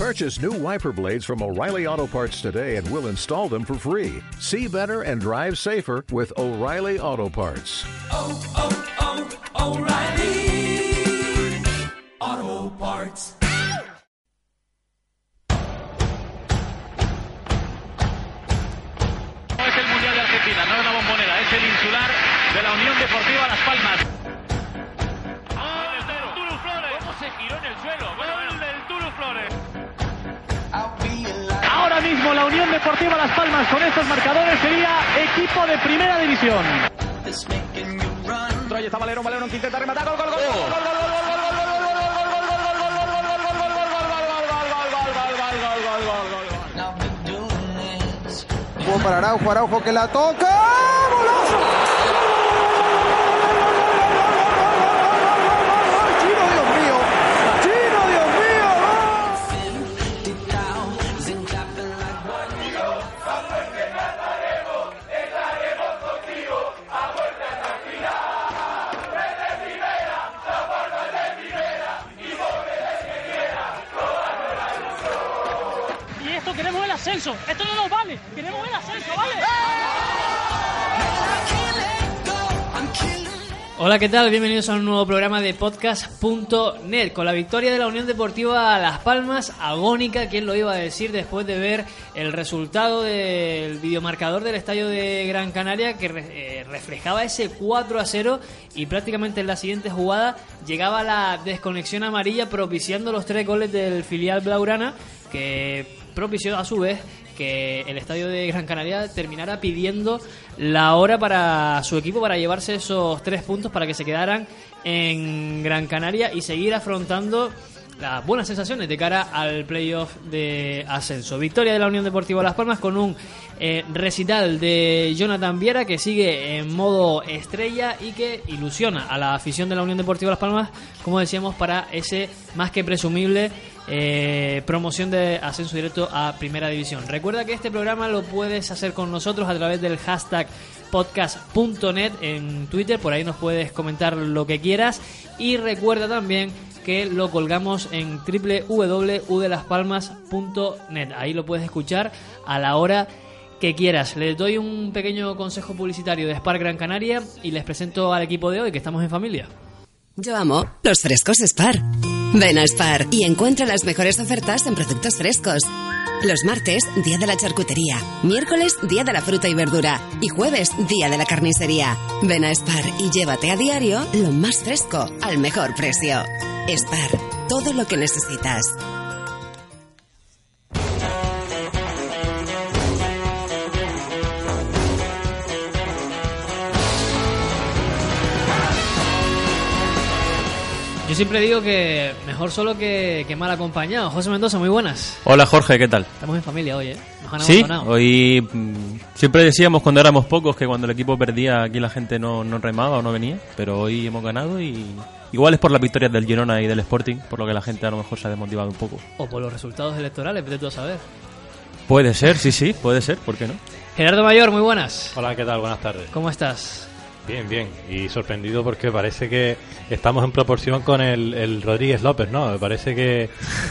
Purchase new wiper blades from O'Reilly Auto Parts today and we'll install them for free. See better and drive safer with O'Reilly Auto Parts. oh, oh, oh, O'Reilly Auto Parts. No es el Mundial de Argentina, no es la bombonera, es el insular de la Unión Deportiva Las Palmas. Ah, Tulu Flores. ¿Cómo se giró en el suelo? Gol del La Unión Deportiva Las Palmas con estos marcadores sería equipo de primera división. Ahí está Valero, Valero que intenta rematar, gol, gol, gol, gol, gol, gol, gol, gol, gol, gol, gol, gol, gol, gol, gol, Jugó para Araujo, Araujo que la toca. Hola, ¿qué tal? Bienvenidos a un nuevo programa de podcast.net. Con la victoria de la Unión Deportiva Las Palmas, agónica, ¿quién lo iba a decir después de ver el resultado del videomarcador del estadio de Gran Canaria que eh, reflejaba ese 4 a 0 y prácticamente en la siguiente jugada llegaba la desconexión amarilla propiciando los tres goles del filial Blaurana que propició a su vez que el estadio de Gran Canaria terminara pidiendo la hora para su equipo para llevarse esos tres puntos para que se quedaran en Gran Canaria y seguir afrontando las buenas sensaciones de cara al playoff de ascenso. Victoria de la Unión Deportiva Las Palmas con un eh, recital de Jonathan Viera que sigue en modo estrella y que ilusiona a la afición de la Unión Deportiva Las Palmas, como decíamos, para ese más que presumible eh, promoción de ascenso directo a Primera División. Recuerda que este programa lo puedes hacer con nosotros a través del hashtag podcast.net en Twitter, por ahí nos puedes comentar lo que quieras y recuerda también que lo colgamos en www.udelaspalmas.net. Ahí lo puedes escuchar a la hora que quieras. Les doy un pequeño consejo publicitario de Spar Gran Canaria y les presento al equipo de hoy, que estamos en familia. Yo amo los frescos Spar. Ven a Spar y encuentra las mejores ofertas en productos frescos. Los martes, día de la charcutería. Miércoles, día de la fruta y verdura. Y jueves, día de la carnicería. Ven a Spar y llévate a diario lo más fresco al mejor precio. Spar, todo lo que necesitas. Siempre digo que mejor solo que, que mal acompañado. José Mendoza, muy buenas. Hola Jorge, ¿qué tal? Estamos en familia hoy, ¿eh? Nos han Sí, hoy mm, siempre decíamos cuando éramos pocos que cuando el equipo perdía aquí la gente no, no remaba o no venía, pero hoy hemos ganado y igual es por las victorias del Girona y del Sporting, por lo que la gente a lo mejor se ha desmotivado un poco. O por los resultados electorales, vete tú a saber. Puede ser, sí, sí, puede ser, ¿por qué no? Gerardo Mayor, muy buenas. Hola, ¿qué tal? Buenas tardes. ¿Cómo estás? Bien, bien. Y sorprendido porque parece que estamos en proporción con el, el Rodríguez López, ¿no? Me parece que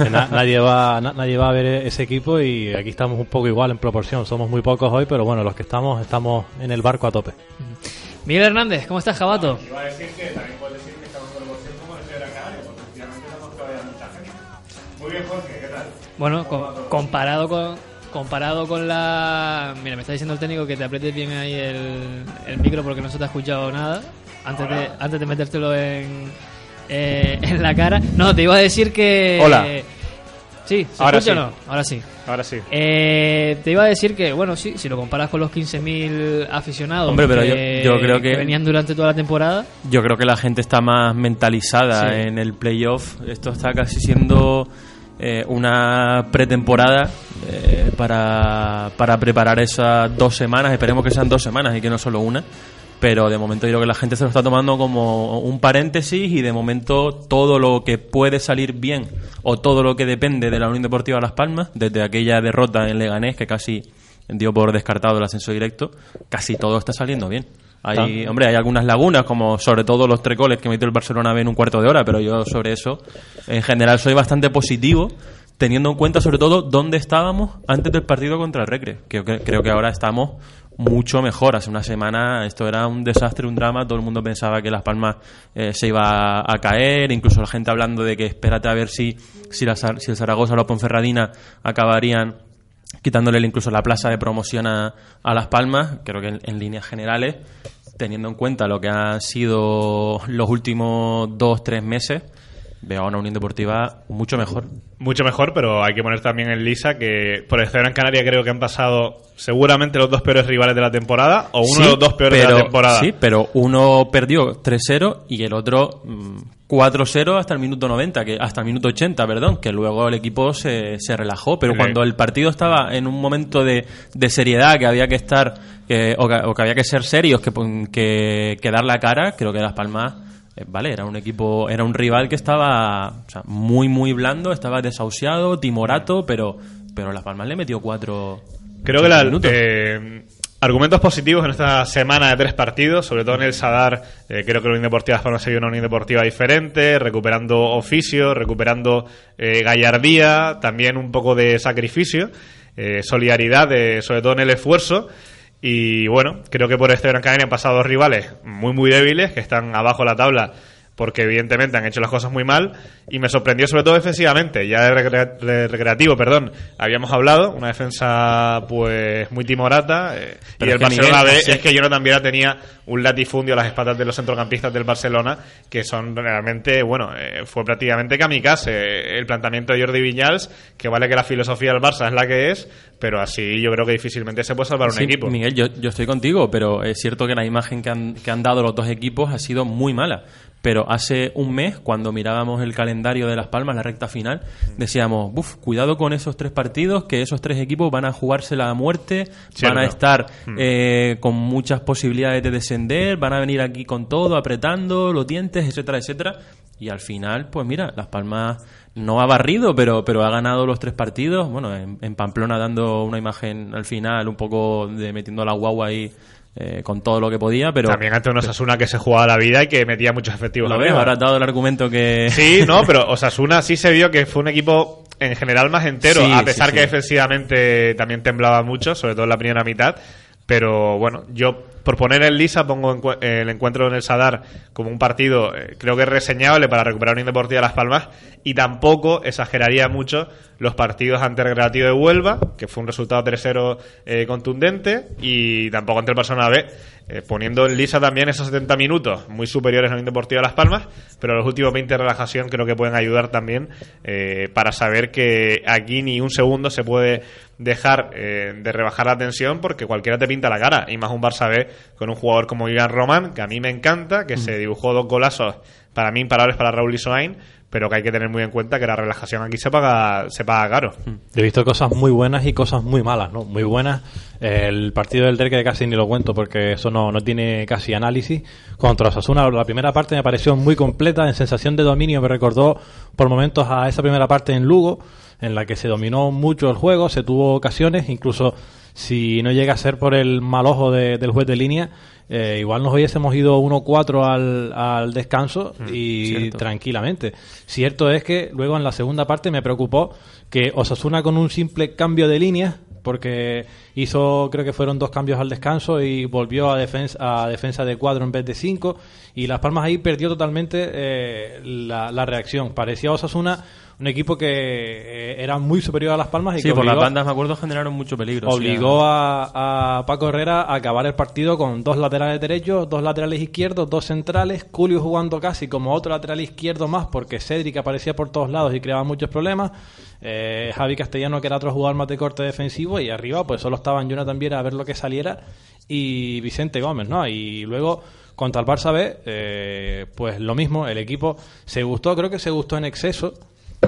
na- nadie, va, na- nadie va a ver ese equipo y aquí estamos un poco igual en proporción. Somos muy pocos hoy, pero bueno, los que estamos, estamos en el barco a tope. Miguel Hernández, ¿cómo estás, Jabato? Bueno, co- comparado con comparado con la... Mira, me está diciendo el técnico que te aprietes bien ahí el, el micro porque no se te ha escuchado nada antes de, antes de metértelo en, eh, en la cara. No, te iba a decir que... Hola. Sí, ¿se Ahora escucha sí. o no? Ahora sí. Ahora sí. Eh, te iba a decir que, bueno, sí, si lo comparas con los 15.000 aficionados Hombre, pero que, yo- yo creo que- venían durante toda la temporada, Yo creo que la gente está más mentalizada Sí. en el playoff. Esto está casi siendo eh, una pretemporada eh, para, para preparar esas dos semanas. Esperemos que sean dos semanas y que no solo una. Pero de momento yo creo que la gente se lo está tomando como un paréntesis y de momento todo lo que puede salir bien o todo lo que depende de la Unión Deportiva Las Palmas, desde aquella derrota en Leganés que casi dio por descartado el ascenso directo, casi todo está saliendo bien. Hay, hombre, hay algunas lagunas, como sobre todo los tres goles que metió el Barcelona B en un cuarto de hora, pero yo sobre eso, en general, soy bastante positivo teniendo en cuenta sobre todo dónde estábamos antes del partido contra el Recre, que que- creo que ahora estamos mucho mejor. Hace una semana esto era un desastre, un drama, todo el mundo pensaba que Las Palmas eh, se iba a caer, incluso la gente hablando de que espérate a ver si, si, la si el Zaragoza o la Ponferradina acabarían quitándole incluso la plaza de promoción a, a Las Palmas, creo que en, en líneas generales, teniendo en cuenta lo que han sido los últimos dos, tres meses, veo a una Unión Deportiva mucho mejor. Mucho mejor, pero hay que poner también en lisa que por el Gran Canaria creo que han pasado seguramente los dos peores rivales de la temporada o uno Sí, de los dos peores de la temporada. Sí, pero uno perdió 3-0 y el otro mm, 4-0 hasta el minuto 90, que hasta el minuto 80, perdón, que luego el equipo se, se relajó. Pero Sí. cuando el partido estaba en un momento de, de seriedad, que había que estar, que- o, que, o que había que ser serios, que, que, que dar la cara, creo que Las Palmas, eh, vale, era un equipo, era un rival que estaba o sea, muy, muy blando, estaba desahuciado, timorato, pero, pero Las Palmas le metió cuatro. Creo que la, eh, argumentos positivos en esta semana de tres partidos, sobre todo en el Sadar, eh, creo que la Unión Deportiva Las Palmas se vio una Unión Deportiva diferente, recuperando oficio, recuperando eh, gallardía, también un poco de sacrificio, eh, solidaridad, eh, sobre todo en el esfuerzo. Y bueno, creo que por este Gran Canaria han pasado dos rivales muy, muy débiles, que están abajo de la tabla porque evidentemente han hecho las cosas muy mal y me sorprendió sobre todo defensivamente, ya de, recre- de recreativo, perdón, habíamos hablado, una defensa pues muy timorata eh, y el Barcelona Miguel, B así- es que Jonathan Viera tenía un latifundio a las espaldas de los centrocampistas del Barcelona que son realmente, bueno, eh, fue prácticamente kamikaze el planteamiento de Jordi Viñals, que vale que la filosofía del Barça es la que es, pero así yo creo que difícilmente se puede salvar un Sí, equipo. Miguel, yo, yo estoy contigo, pero es cierto que la imagen que han, que han dado los dos equipos ha sido muy mala. Pero hace un mes, cuando mirábamos el calendario de Las Palmas, la recta final, decíamos, Buf, cuidado con esos tres partidos, que esos tres equipos van a jugársela a muerte, Cierto. van a estar Mm. eh, con muchas posibilidades de descender, van a venir aquí con todo, apretando los dientes, etcétera, etcétera. Y al final, pues mira, Las Palmas no ha barrido, pero, pero ha ganado los tres partidos. Bueno, en, en Pamplona dando una imagen al final, un poco de metiendo la guagua ahí eh, con todo lo que podía, pero... También ante unos Osasuna que se jugaba la vida y que metía muchos efectivos Lo ves, ahora has dado el argumento que... Sí, no, pero Osasuna sí se vio que fue un equipo en general más entero, Sí, a pesar sí, que defensivamente también temblaba mucho, sobre todo en la primera mitad. Pero bueno, yo por poner en lisa pongo el encuentro en el Sadar como un partido eh, creo que es reseñable para recuperar Unión Deportiva Las Palmas y tampoco exageraría mucho los partidos ante el Recreativo de Huelva, que fue un resultado 3-0 eh, contundente, y tampoco ante el Barcelona B, eh, poniendo en lisa también esos 70 minutos muy superiores a Unión Deportiva Las Palmas, pero los últimos 20 de relajación creo que pueden ayudar también eh, para saber que aquí ni un segundo se puede dejar eh, de rebajar la tensión porque cualquiera te pinta la cara, y más un Barça B con un jugador como Ivan Roman, que a mí me encanta, que se dibujó dos golazos para mí imparables para Raúl Isoain, pero que hay que tener muy en cuenta que la relajación aquí se paga, se paga caro. He visto cosas muy buenas y cosas muy malas, ¿no? Muy buenas. El partido del Derque casi ni lo cuento porque eso no, no tiene casi análisis. Contra Osasuna, la primera parte me pareció muy completa, en sensación de dominio me recordó por momentos a esa primera parte en Lugo, en la que se dominó mucho el juego, se tuvo ocasiones, incluso si no llega a ser por el mal ojo de- del juez de línea, eh, igual nos hubiésemos ido 1-4 al, al descanso y cierto. tranquilamente. Cierto es que luego en la segunda parte me preocupó que Osasuna con un simple cambio de línea, porque hizo, creo que fueron dos cambios al descanso y volvió a defensa, a defensa de cuatro en vez de cinco, y Las Palmas ahí perdió totalmente eh, la, la reacción. Parecía Osasuna un equipo que eh, era muy superior a Las Palmas y Sí, que por las bandas, me acuerdo, generaron mucho peligro. sí, obligó a, a Paco Herrera a acabar el partido con dos laterales derechos, dos laterales izquierdos, dos centrales, Julio jugando casi como otro lateral izquierdo más porque Cedric aparecía por todos lados y creaba muchos problemas, eh, Javi Castellano que era otro jugador más de corte defensivo y arriba pues solo estaban Jonathan Viera a ver lo que saliera y Vicente Gómez, ¿no? Y luego contra el Barça B, eh, pues lo mismo, el equipo se gustó, creo que se gustó en exceso,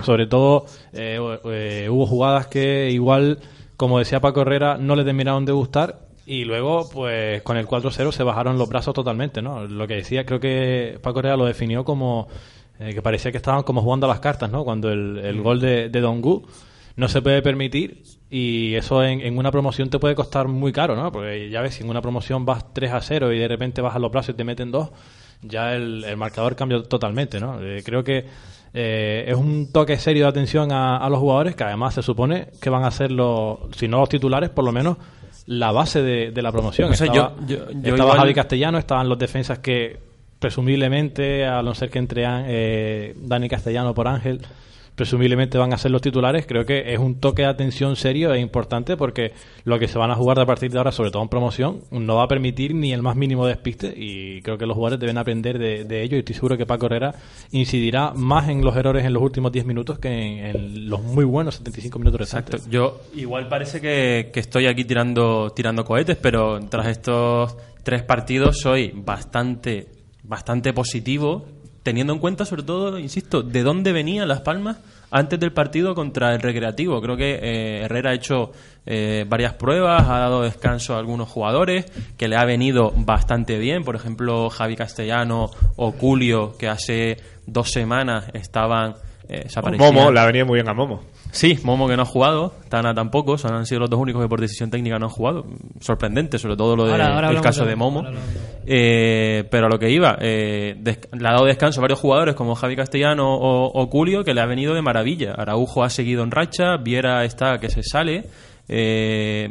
sobre todo eh, eh, hubo jugadas que igual, como decía Paco Herrera, no le terminaron de gustar y luego, pues con el 4-0 se bajaron los brazos totalmente, ¿no? Lo que decía, creo que Paco Herrera lo definió como eh, que parecía que estaban como jugando a las cartas, ¿no? Cuando el, el gol de, de Dongu no se puede permitir y eso en, en una promoción te puede costar muy caro, ¿no? Porque ya ves, si en una promoción vas 3 a 0 y de repente bajas los brazos y te meten dos, ya el, el marcador cambia totalmente, ¿no? Eh, creo que eh, es un toque serio de atención a, a los jugadores que además se supone que van a ser los, si no los titulares, por lo menos la base de, de la promoción. O sea, estaba yo- yo- yo estaba Javi Castellano, estaban los defensas que presumiblemente, a no ser que entre eh, Dani Castellano por Ángel, presumiblemente van a ser los titulares. Creo que es un toque de atención serio e importante porque lo que se van a jugar a partir de ahora, sobre todo en promoción, no va a permitir ni el más mínimo despiste y creo que los jugadores deben aprender de, ello y estoy seguro que Paco Herrera incidirá más en los errores en los últimos 10 minutos que en, los muy buenos 75 minutos Exacto. restantes. Yo igual parece que, que estoy aquí tirando, tirando cohetes, pero tras estos tres partidos soy bastante, bastante positivo, teniendo en cuenta sobre todo, insisto, de dónde venían Las Palmas antes del partido contra el Recreativo. Creo que eh, Herrera ha hecho eh, varias pruebas, ha dado descanso a algunos jugadores, que le ha venido bastante bien. Por ejemplo, Javi Castellano o Julio, que hace dos semanas estaban... eh, se aparecían- Momo, le ha venido muy bien a Momo. Sí, Momo que no ha jugado, Tana tampoco, son, han sido los dos únicos que por decisión técnica no han jugado. Sorprendente, sobre todo lo de, Ahora- ahora el hablamos caso de- Momo. ahora Eh, pero a lo que iba, eh, des- le ha dado descanso a varios jugadores como Javi Castellano o, o Julio, que le ha venido de maravilla. Araujo ha seguido en racha, Viera está que se sale, eh,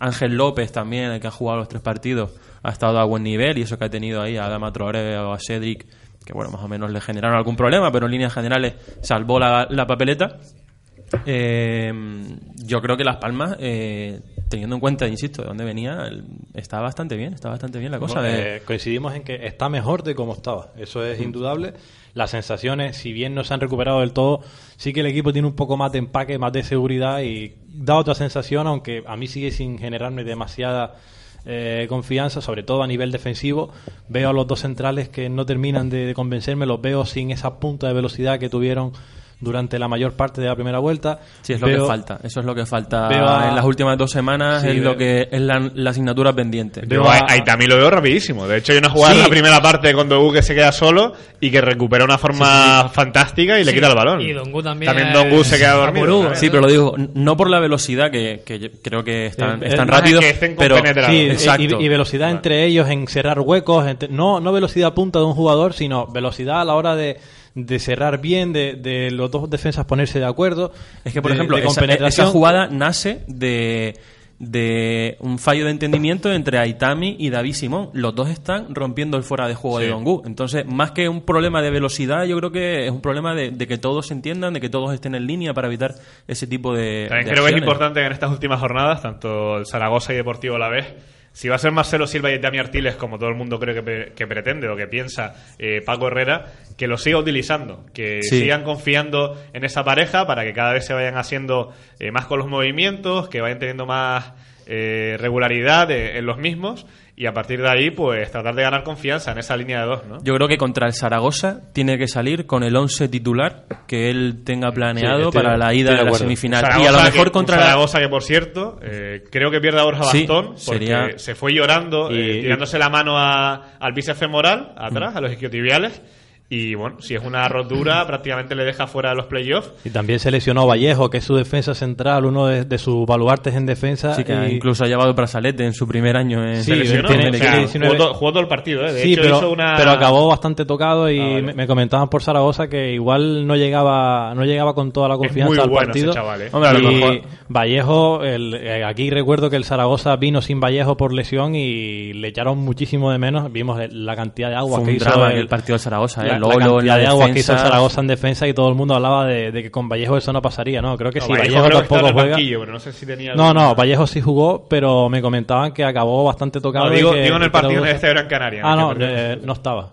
Ángel López también, el que ha jugado los tres partidos, ha estado a buen nivel y eso que ha tenido ahí a Adama Traoré o a Cedric, que bueno, más o menos le generaron algún problema, pero en líneas generales salvó la, la papeleta. Eh, yo creo que Las Palmas, eh, teniendo en cuenta, insisto, de dónde venía, está bastante bien, está bastante bien la cosa. De- eh, coincidimos en que está mejor de como estaba. Eso es indudable. Las sensaciones, si bien no se han recuperado del todo, sí que el equipo tiene un poco más de empaque, más de seguridad y da otra sensación, aunque a mí sigue sin generarme demasiada eh, confianza, sobre todo a nivel defensivo. Veo a los dos centrales que no terminan de, de convencerme, los veo sin esa punta de velocidad que tuvieron durante la mayor parte de la primera vuelta. Sí, es lo Veo- que falta. Eso es lo que falta Veo a- en las últimas dos semanas. Sí, es veo- lo que es la, la asignatura pendiente. Yo Veo a, a- a Itami lo veo rapidísimo. De hecho, hay una jugada Sí. en la primera parte con Dogu que se queda solo y que recupera una forma fantástica y le Sí, quita el balón. y Dongu también También es- Dongu se queda dormido. Sí, pero lo digo no por la velocidad, que, que creo que están, están rápidos, que estén pero exacto. y, y velocidad entre ellos en cerrar huecos, entre- no, no velocidad punta de un jugador, sino velocidad a la hora de, de cerrar bien, de, de los dos defensas ponerse de acuerdo. Es que, por de- ejemplo, de esa, esa jugada nace de, de un fallo de entendimiento entre Aitami y David Simón. Los dos están rompiendo el fuera de juego de Dongu. Entonces, más que un problema de velocidad, yo creo que es un problema de, de que todos se entiendan, de que todos estén en línea para evitar ese tipo de. También de creo que es importante que en estas últimas jornadas, tanto el Zaragoza y Deportivo a la vez, si va a ser Marcelo Silva y Dami Artiles, como todo el mundo creo que, pre- que pretende o que piensa eh, Paco Herrera, que lo siga utilizando, que Sí. sigan confiando en esa pareja para que cada vez se vayan haciendo eh, más con los movimientos, que vayan teniendo más eh, regularidad eh, en los mismos y a partir de ahí, pues tratar de ganar confianza en esa línea de dos, ¿no? Yo creo que contra el Zaragoza tiene que salir con el 11 titular que él tenga planeado para la ida de de la semifinal. Zaragoza y a lo que- mejor un contra la, Zaragoza que, por cierto, eh, creo que pierde a Borja Sí, Bastón porque sería- se fue llorando, Y- eh, tirándose la mano a- al bíceps femoral, atrás, a los isquiotibiales. Y bueno, si es una rotura, prácticamente le deja fuera de los playoffs. Y también se lesionó Vallejo, que es su defensa central, uno de, de sus baluartes en defensa. Sí, que y- incluso ha llevado el brazalete en su primer año en Sí, Se lesionó, tiene- o sea, tiene 19 jugó, jugó todo el partido, ¿eh? De sí, hecho, pero, hizo una... pero acabó bastante tocado y Ah, vale. me, me comentaban por Zaragoza que igual no llegaba no llegaba con toda la confianza muy al bueno partido. ese chaval, ¿eh? Hombre, a lo y mejor- Vallejo, el- eh, aquí recuerdo que el Zaragoza vino sin Vallejo por lesión y le echaron muchísimo de menos. Vimos la cantidad de agua Fue que un hizo drama el, el partido del Zaragoza. ¿eh? La Lolo en cantidad la de agua que hizo. Zaragoza en defensa y todo el mundo hablaba de, de que con Vallejo eso no pasaría. No, creo que No, sí, Vallejo Vallejo tampoco juega. pero no sé si tenía No, no, Vallejo sí jugó, pero me comentaban que acabó bastante tocado. No, y digo, que- digo en el partido era de este Gran Canaria. Ah, no, eh, no estaba.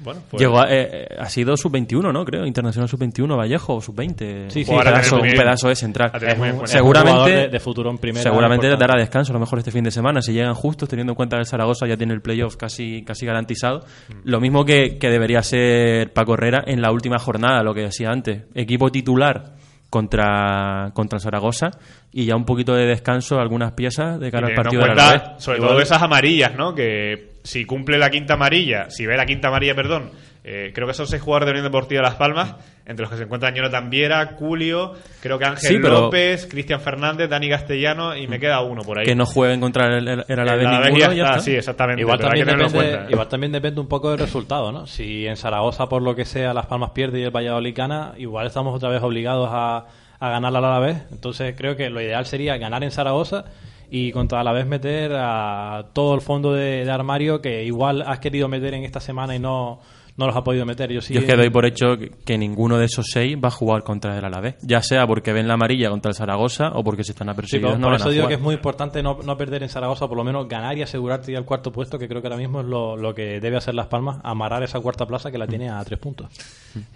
Bueno, pues- Llegó a- eh, eh, ha sido sub-21, ¿no? Creo, Internacional sub-21, Vallejo, o sub-20. Sí, sí, un, pedazo, un pedazo de central. La tenemos muy en cuenta. Seguramente, de- de futuro en primera, seguramente dará descanso a lo mejor este fin de semana. Si llegan justos, teniendo en cuenta que el Zaragoza ya tiene el playoff casi, casi garantizado. Lo mismo que, que debería ser Paco Herrera en la última jornada, lo que decía antes. Equipo titular contra, contra Zaragoza y ya un poquito de descanso, algunas piezas de cara al partido de la sobre todo esas amarillas, ¿no? Que si cumple la quinta amarilla, si ve la quinta amarilla, perdón, Eh, creo que son seis jugadores de Unión Deportiva Las Palmas, entre los que se encuentran Jonathan Viera, Culio, creo que Ángel Sí, pero- López, Cristian Fernández, Dani Castellano y me queda uno por ahí. Que no jueguen contra el, el, el Alavés Alavés ninguno, ya ya está, está. sí, exactamente. Igual también, que tenerlo en depende, cuenta. igual también depende un poco del resultado, ¿no? Si en Zaragoza, por lo que sea, Las Palmas pierde y el Valladolid gana, igual estamos otra vez obligados a, a ganar a la vez. Entonces creo que lo ideal sería ganar en Zaragoza y contra la vez meter a todo el fondo de, de armario que igual has querido meter en esta semana y no, no los has podido meter. Yo sí Yo es que doy por hecho que, que ninguno de esos seis va a jugar contra el Alavés. Ya sea porque ven la amarilla contra el Zaragoza o porque si están Sí, apercibidos por, no por van eso a digo jugar. que es muy importante no, no perder en Zaragoza, por lo menos ganar y asegurarte ya el cuarto puesto, que creo que ahora mismo es lo, lo que debe hacer Las Palmas, amarrar esa cuarta plaza que la tiene a tres puntos.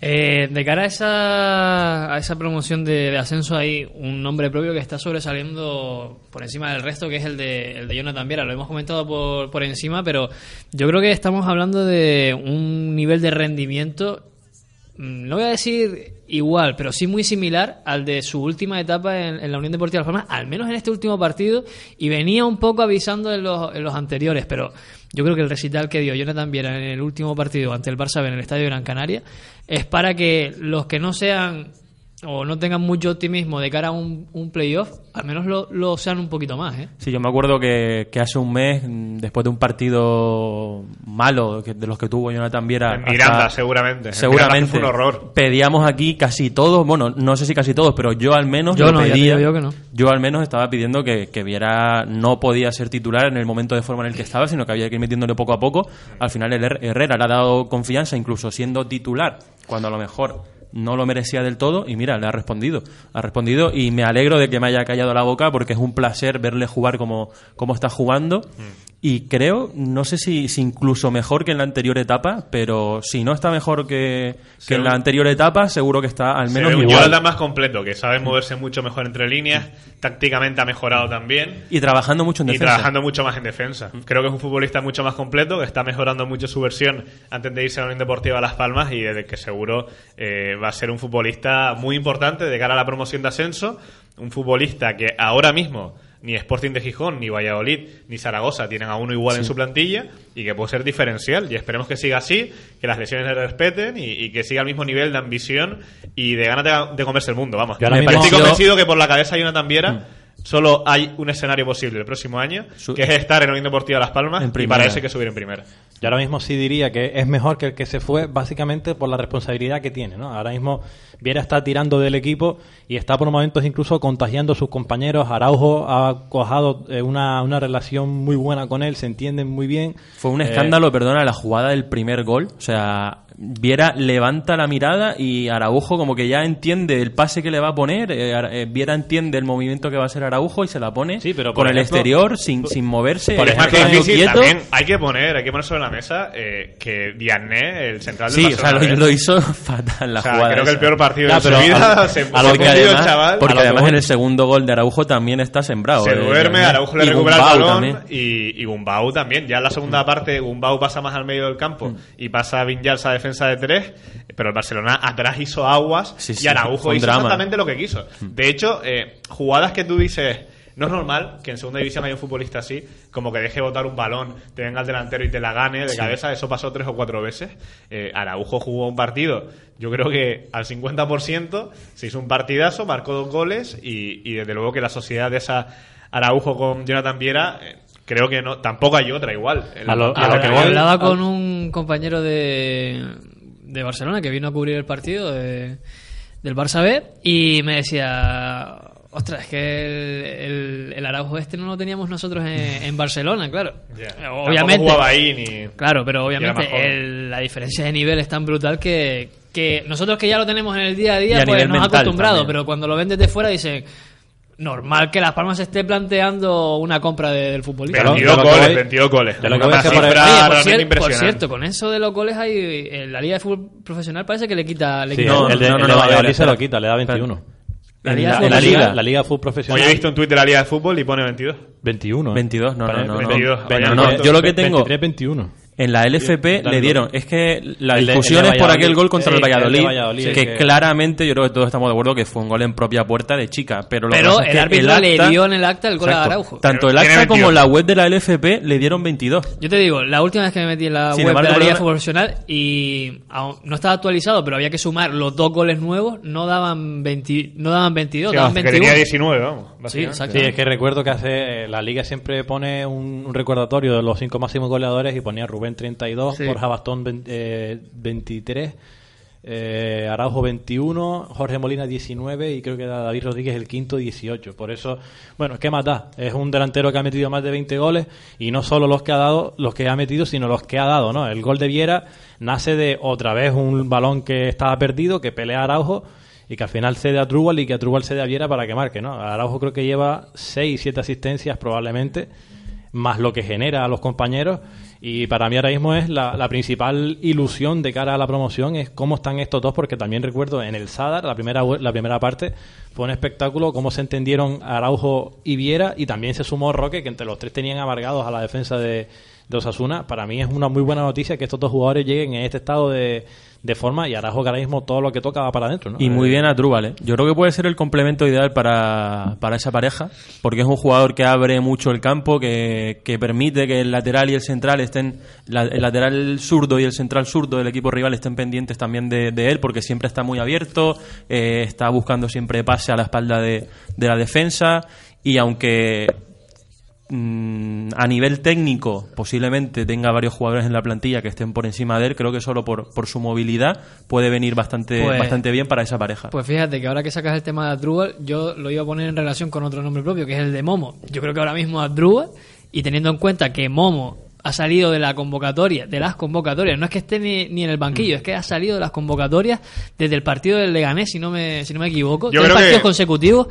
Eh, de cara a esa, a esa promoción de, de ascenso hay un nombre propio que está sobresaliendo por encima del resto, que es el de, el de Jonathan Viera. Lo hemos comentado por, por encima, pero yo creo que estamos hablando de un nivel de rendimiento, mm, no voy a decir igual, pero sí muy similar al de su última etapa en, la Unión Deportiva Las Palmas, al menos en este último partido, y venía un poco avisando en los, anteriores, pero yo creo que el recital que dio Jonathan Viera en el último partido ante el Barça en el Estadio de Gran Canaria es para que los que no sean o no tengan mucho optimismo de cara a un, un playoff, al menos lo, lo sean un poquito más, ¿eh? Sí, yo me acuerdo que, que hace un mes, mm, después de un partido malo que- de los que tuvo Jonathan Viera. En Miranda, hasta- seguramente. En Seguramente. Miranda fue un horror. Pedíamos aquí casi todos, bueno, no sé si casi todos, pero yo al menos Yo no, pedía. yo que no. Yo al menos estaba pidiendo que, que Viera no podía ser titular en el momento de forma en el que estaba, sino que había que ir metiéndole poco a poco. Al final el Her- Herrera le ha dado confianza, incluso siendo titular, cuando a lo mejor no lo merecía del todo, y mira, le ha respondido. Ha respondido y me alegro de que me haya callado la boca porque es un placer verle jugar como, como está jugando. Y creo, no sé si, si incluso mejor que en la anterior etapa, pero si no está mejor que, que en la anterior etapa, seguro que está al menos un igual. Más completo, que sabe moverse mucho mejor entre líneas, tácticamente ha mejorado también. Y trabajando mucho en Y defensa. trabajando mucho más en defensa. Creo que es un futbolista mucho más completo, que está mejorando mucho su versión antes de irse a la Unión Deportiva Las Palmas y desde que seguro eh, va a ser un futbolista muy importante de cara a la promoción de ascenso. Un futbolista que ahora mismo ni Sporting de Gijón, ni Valladolid, ni Zaragoza tienen a uno igual en su plantilla y que puede ser diferencial. Y esperemos que siga así, que las lesiones le respeten y, y que siga al mismo nivel de ambición y de ganas de, de comerse el mundo. Vamos, Yo Me yo- convencido que por la cabeza de Jonathan Viera solo hay un escenario posible el próximo año, Su- que es estar en Unión Deportiva Las Palmas En y para eso hay que subir en primera. Yo ahora mismo sí diría que es mejor que el que se fue, básicamente por la responsabilidad que tiene. ¿no? Ahora mismo Viera está tirando del equipo y está por momentos incluso contagiando a sus compañeros. Araujo ha cojado eh, una, una relación muy buena con él, se entienden muy bien. Fue un Eh, escándalo, perdona, la jugada del primer gol. O sea, Viera levanta la mirada y Araujo como que ya entiende el pase que le va a poner. eh, eh, Viera entiende el movimiento que va a hacer Araujo y se la pone Sí, pero por con el ejemplo- exterior, sin, sin moverse. Por difícil, también hay que poner, hay que poner sobre la mesa eh, que Diané, el central del Sí, o sea, lo, lo hizo fatal la O sea, jugada. creo que el peor partido Ya, de su vida a- se, a se lo que Porque hundido el además, chaval. porque a lo que además en el segundo gol de Araujo también está sembrado. se duerme. Araujo le Y recupera el balón también. y, y Gumbau también. Ya en la segunda parte, Gumbau pasa más al medio del campo Mm. y pasa a Vinyals a defensa de tres, pero el Barcelona atrás hizo aguas Sí, sí, y Araujo hizo drama. Mm. exactamente lo que quiso. De hecho, eh, jugadas que tú dices. No es normal que en segunda división haya un futbolista así, como que deje botar un balón, te venga el delantero y te la gane de cabeza. Eso pasó tres o cuatro veces. Eh, Araujo jugó un partido, yo creo que al 50% se hizo un partidazo, marcó dos goles y, y desde luego que la sociedad de esa Araujo con Jonathan Viera, eh, creo que no tampoco hay otra igual. El- A lo- y a lo la- que la- voy- Hablaba con un compañero de, de Barcelona que vino a cubrir el partido de- del Barça B y me decía, ostras, es que el, el- el Araujo este no lo teníamos nosotros en, en Barcelona, claro. Ya. Obviamente. Jugaba ahí ni... Claro, pero obviamente el- la diferencia de nivel es tan brutal que, que nosotros que ya lo tenemos en el día a día, a pues nivel nos ha mental acostumbrado, también. pero cuando lo ven desde fuera dicen, normal que Las Palmas esté planteando una compra de- del futbolista. 22 de lo que goles, voy- 22 goles. de lo que Una cifra Oye, por, realmente cier- por impresionante. cierto, con eso de los goles hay en la Liga de Fútbol Profesional parece que le quita... Le Sí, quita No, el de, no, el no, de no, Valladolid espera, se lo quita, le da 21. La En Liga la, Fútbol en la Profesional. liga, la liga Fútbol Hoy profesional. he visto un tuit de la Liga de Fútbol y pone 22. 21. ¿eh? 22, no, no, no, no. 22. Venga, Oye, no, ¿cuánto? yo lo que tengo 23, 21. En la LFP le dieron, es que la El discusión el de es por aquel gol contra el que el Valladolid, Valladolid, que, que- claramente yo creo que todos estamos de acuerdo que fue un gol en propia puerta de chica, pero, lo que Pero pasa es el que árbitro le dio en el acta el gol a Exacto. Araujo. Tanto el acta como 22. la web de la LFP le dieron 22. Yo te digo, la última vez que me metí en la Sin web embargo, de la Liga Fútbol Profesional y aún no estaba actualizado, pero había que sumar los dos goles nuevos, no daban 20, no daban 22, Sí, daban que 21. tenía 19, vamos. Sí, exacto. Sí, es que recuerdo que hace eh, la liga siempre pone un, un recordatorio de los cinco máximos goleadores y ponía Rubén 32, Sí. Borja Bastón 20, eh, 23, eh, Araujo 21, Jorge Molina 19 y creo que David Rodríguez el quinto 18. Por eso, bueno, ¿qué más da? Es un delantero que ha metido más de 20 goles y no solo los que ha dado, los que ha metido, sino los que ha dado, ¿no? El gol de Viera nace de otra vez un balón que estaba perdido, que pelea Araujo y que al final cede a Trubal y que a Trubal cede a Viera para que marque, ¿no? Araujo creo que lleva 6, 7 asistencias probablemente, más lo que genera a los compañeros y para mí ahora mismo es la, la principal ilusión de cara a la promoción es cómo están estos dos porque también recuerdo en el Sadar la primera la primera parte fue un espectáculo cómo se entendieron Araujo y Viera y también se sumó Roque que entre los tres tenían amargados a la defensa de, de Osasuna para mí es una muy buena noticia que estos dos jugadores lleguen en este estado de, de forma y Araujo que ahora mismo todo lo que toca va para adentro ¿no? Y muy Eh, bien a Trubal, ¿eh? Yo creo que puede ser el complemento ideal para, para esa pareja, porque es un jugador que abre mucho el campo, que, que permite que el lateral y el central estén, la- el lateral zurdo y el central zurdo del equipo rival estén pendientes también de, de él, porque siempre está muy abierto, eh, está buscando siempre pase a la espalda de, de la defensa, y aunque mm, a nivel técnico posiblemente tenga varios jugadores en la plantilla que estén por encima de él, creo que solo por, por su movilidad puede venir bastante, Pues- bastante bien para esa pareja. Pues fíjate que ahora que sacas el tema de Adrubal, yo lo iba a poner en relación con otro nombre propio, que es el de Momo. Yo creo que ahora mismo Adrubal, y teniendo en cuenta que Momo ha salido de la convocatoria, de las convocatorias, no es que esté ni, ni en el Mm. banquillo, es que ha salido de las convocatorias desde el partido del Leganés, si no me, si no me equivoco, Yo tres partidos que- consecutivos.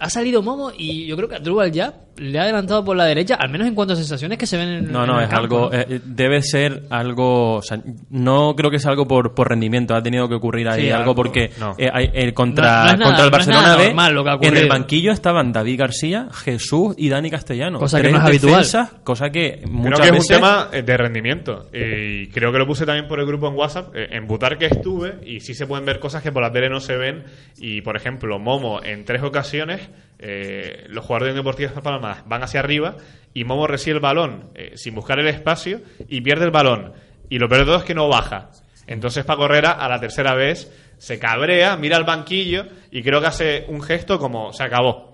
Ha salido Momo y yo creo que Adrubal ya le ha adelantado por la derecha, al menos en cuanto a sensaciones que se ven en No, en no, el es campo, algo. eh, debe ser algo. O sea, no creo que sea algo por, por rendimiento. Ha tenido que ocurrir ahí Sí, algo algo- porque no. eh, eh, contra, No- no nada- contra el no es nada Barcelona B, normal lo que ha en el banquillo estaban David García, Jesús y Dani Castellano. Cosa que Tres no es habitual. defensas, cosa que muchas Creo que es un tema eh, de rendimiento. eh, Y creo que lo puse también por el grupo en WhatsApp. eh, En Butar que estuve, y sí se pueden ver cosas que por la tele no se ven. Y por ejemplo, Momo en tres ocasiones, eh, los jugadores de Deportivos Las Palmas van hacia arriba y Momo recibe el balón eh, sin buscar el espacio y pierde el balón. Y lo peor de todo es que no baja. Entonces Paco Herrera a la tercera vez se cabrea, mira al banquillo y creo que hace un gesto como se acabó.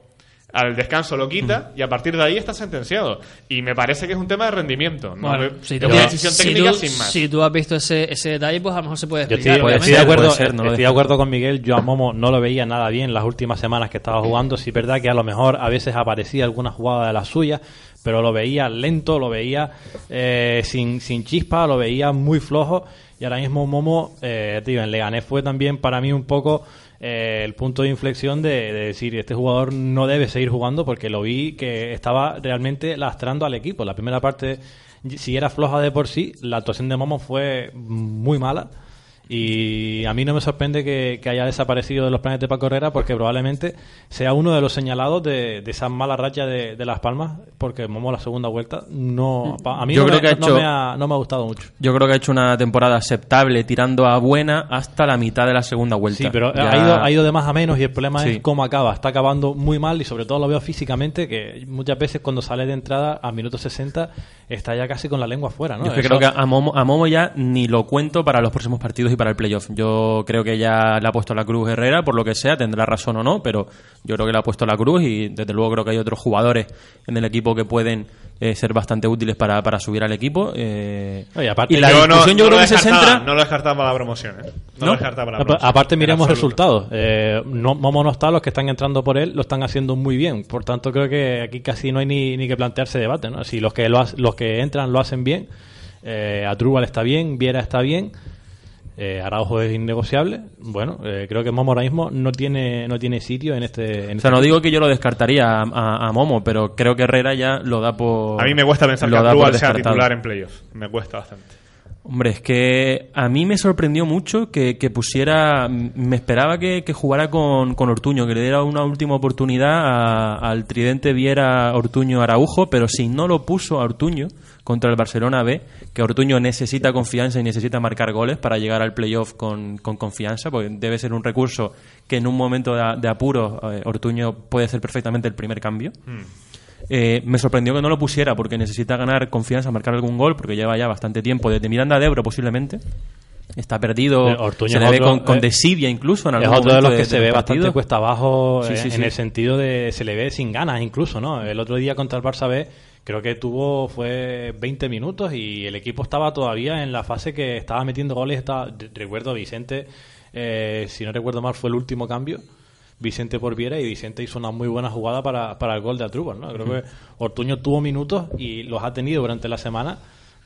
Al descanso lo quita y a partir de ahí está sentenciado. Y me parece que es un tema de rendimiento. ¿no? Bueno, Es si una tú, decisión si técnica tú- sin más. si tú has visto ese, ese detalle, pues a lo mejor se puede Yo explicar. estoy, puede estoy de acuerdo, ser, no estoy de acuerdo con Miguel. Yo a Momo no lo veía nada bien las últimas semanas que estaba jugando. Sí, es verdad que a lo mejor a veces aparecía alguna jugada de la suya, pero lo veía lento, lo veía eh, sin, sin chispa, lo veía muy flojo. Y ahora mismo Momo, eh, tío, en Leganés fue también para mí un poco eh, el punto de inflexión de, de decir, este jugador no debe seguir jugando porque lo vi que estaba realmente lastrando al equipo. La primera parte, si era floja de por sí, la actuación de Momo fue muy mala. Y a mí no me sorprende que, que haya desaparecido de los planes de Paco Herrera porque probablemente sea uno de los señalados de, de esa mala racha de, de Las Palmas porque Momo la segunda vuelta no a mí Yo no, creo me, que ha no hecho- me ha, no me ha gustado mucho. Yo creo que ha hecho una temporada aceptable, tirando a buena hasta la mitad de la segunda vuelta. Sí, pero Ya- ha, ido, ha ido de más a menos y el problema Sí. es cómo acaba. Está acabando muy mal y sobre todo lo veo físicamente que muchas veces cuando sale de entrada a minuto 60 está ya casi con la lengua fuera. ¿no? Yo es que Eso- creo que a Momo, a Momo ya ni lo cuento para los próximos partidos y para el playoff. Yo creo que ya le ha puesto la cruz Herrera, por lo que sea, tendrá razón o no, pero yo creo que le ha puesto la cruz y desde luego creo que hay otros jugadores en el equipo que pueden eh, ser bastante útiles para, para subir al equipo. eh, y aparte- la Yo no, yo no creo que se centra... No lo descartaba la promoción. ¿eh? No, ¿No? lo para la promoción. Aparte miremos resultados. Eh, no, Momo no está, los que están entrando por él lo están haciendo muy bien. Por tanto, creo que aquí casi no hay ni, ni que plantearse debate. ¿no? Si los que, lo ha- los que entran lo hacen bien, eh, Atrúbal está bien, Viera está bien, eh, Araujo es innegociable. Bueno, eh, creo que Momo ahora mismo no tiene, no tiene sitio en este... En O sea, este no digo que yo lo descartaría a, a- a Momo, pero creo que Herrera ya lo da por... A mí me cuesta pensar que Atrúbal sea titular en playoff. Me cuesta bastante. Hombre, es que a mí me sorprendió mucho que, pusiera. Me esperaba que, que jugara con, con Ortuño, que le diera una última oportunidad al tridente Viera Ortuño Araujo, pero si no lo puso a Ortuño contra el Barcelona B, que Ortuño necesita confianza y necesita marcar goles para llegar al playoff con, con confianza, porque debe ser un recurso que en un momento de, de apuro eh, Ortuño puede ser perfectamente el primer cambio. Eh, me sorprendió que no lo pusiera porque necesita ganar confianza, marcar algún gol, porque lleva ya bastante tiempo desde Miranda de Ebro posiblemente. Está perdido, Eh, Ortuño se es le ve con, con eh, desivia incluso en Es algún otro de los que se ve partido. bastante cuesta abajo Sí, eh, sí, en sí. el sentido de se le ve sin ganas incluso, ¿no? El otro día contra el Barça B creo que tuvo fue 20 minutos y el equipo estaba todavía en la fase que estaba metiendo goles. Estaba, re- recuerdo Vicente, eh, si no recuerdo mal, fue el último cambio. Vicente por Viera y Vicente hizo una muy buena jugada para, para el gol de Atrubal, ¿no? Creo que Ortuño tuvo minutos y los ha tenido durante la semana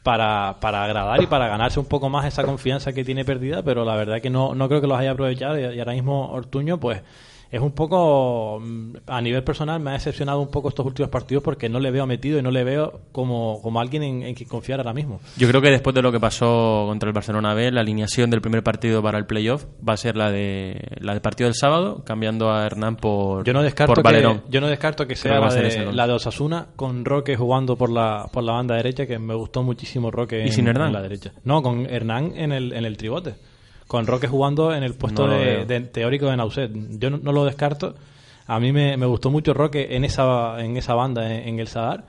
para, para agradar y para ganarse un poco más esa confianza que tiene perdida, pero la verdad que no, no creo que los haya aprovechado y, y ahora mismo Ortuño pues es un poco mm, a nivel personal me ha decepcionado un poco estos últimos partidos porque no le veo metido y no le veo como, como alguien en, en quien confiar ahora mismo. Yo creo que después de lo que pasó contra el Barcelona B, la alineación del primer partido para el playoff va a ser la de la del partido del sábado, cambiando a Hernán por, Yo no descarto por que, yo no descarto que sea la de Osasuna con Roque jugando por la, por la banda derecha, que me gustó muchísimo Roque ¿Y en, sin Hernán? en la derecha. No, con Hernán en el, en el tribote. Con Roque jugando en el puesto No de, de teórico de Nauset. Yo no, no lo descarto. A mí me, me gustó mucho Roque en esa, en esa banda, en, en el Sadar.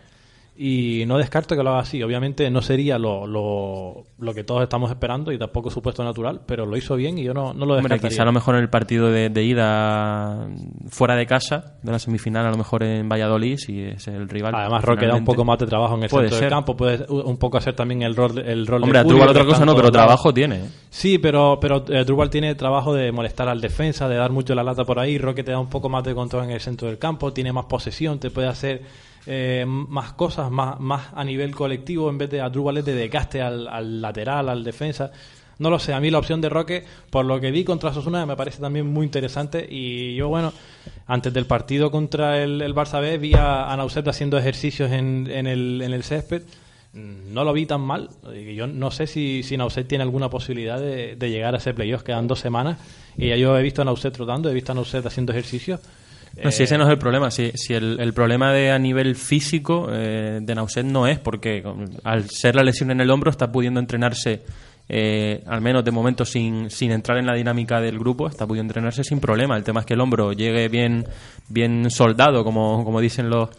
Y no descarto que lo haga así. Obviamente no sería lo, lo, lo que todos estamos esperando y tampoco su puesto natural, pero lo hizo bien y yo no, no lo Hombre, descartaría. quizá a lo mejor en el partido de, de ida fuera de casa, de la semifinal, a lo mejor en Valladolid, si es el rival. Además, Roque da un poco más de trabajo en el Puede centro ser. del campo, puede un poco hacer también el rol, el rol Hombre, de Julio, otra cosa no, pero trabajo tiene. ¿eh? Sí, pero, pero eh, Drubal tiene trabajo de molestar al defensa, de dar mucho la lata por ahí. Roque te da un poco más de control en el centro del campo, tiene más posesión, te puede hacer eh, más cosas, más, más a nivel colectivo, en vez de a es de desgaste al, al lateral, al defensa. No lo sé, a mí la opción de Roque, por lo que vi contra Sosuna, me parece también muy interesante. Y yo, bueno, antes del partido contra el, el Barça B, vi a, a Nauset haciendo ejercicios en, en, el, en el césped. Mm, No lo vi tan mal. Yo no sé si, si Nauset tiene alguna posibilidad de, de llegar a ese playoff. Quedan dos semanas. Y ya yo he visto a Nauset trotando, he visto a Nauset haciendo ejercicios. No, si ese no es el problema, si, si el, el problema de a nivel físico eh, de Nauset no es porque al ser la lesión en el hombro está pudiendo entrenarse, eh, al menos de momento sin, sin entrar en la dinámica del grupo, está pudiendo entrenarse sin problema. El tema es que el hombro llegue bien, bien soldado, como, como dicen los,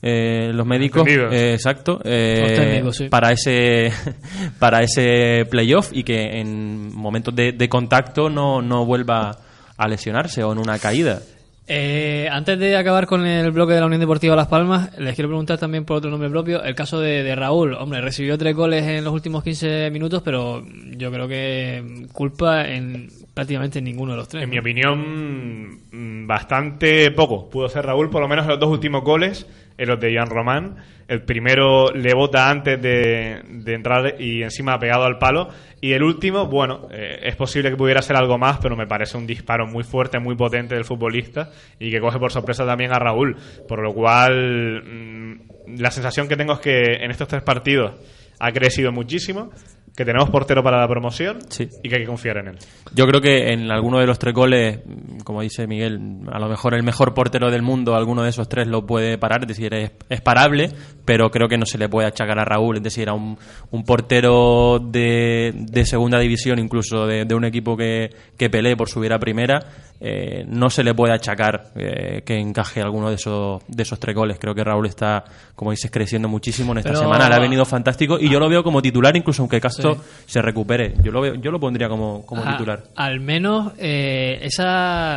eh, los médicos, eh, exacto, eh, Los técnicos, sí. para ese para ese playoff y que en momentos de, de contacto no, no vuelva a lesionarse o en una caída. Eh, antes de acabar con el bloque de la Unión Deportiva Las Palmas, les quiero preguntar también por otro nombre propio, el caso de, de Raúl. Hombre, recibió tres goles en los últimos 15 minutos, pero yo creo que culpa en prácticamente ninguno de los tres. En mi opinión, mm, bastante poco. Pudo ser Raúl, por lo menos en los dos últimos goles, en los de Joan Román. El primero le bota antes de, de entrar y encima pegado al palo. Y el último, bueno, eh, es posible que pudiera ser algo más, pero me parece un disparo muy fuerte, muy potente del futbolista y que coge por sorpresa también a Raúl. Por lo cual, mm, la sensación que tengo es que en estos tres partidos ha crecido muchísimo, que tenemos portero para la promoción Sí. y que hay que confiar en él. Yo creo que en alguno de los tres goles, como dice Miguel, a lo mejor el mejor portero del mundo, alguno de esos tres lo puede parar, es decir, es, es parable, pero creo que no se le puede achacar a Raúl, es decir, a un, un portero de, de segunda división, incluso de, de un equipo que, que pelee por subir a primera, eh, no se le puede achacar eh, que encaje alguno de esos, de esos tres goles. Creo que Raúl está, como dices, creciendo muchísimo en esta Pero- semana, le ha venido fantástico y yo lo veo como titular, incluso aunque Castro Sí. se recupere. Yo lo, veo, yo lo pondría como, como titular. Al menos eh,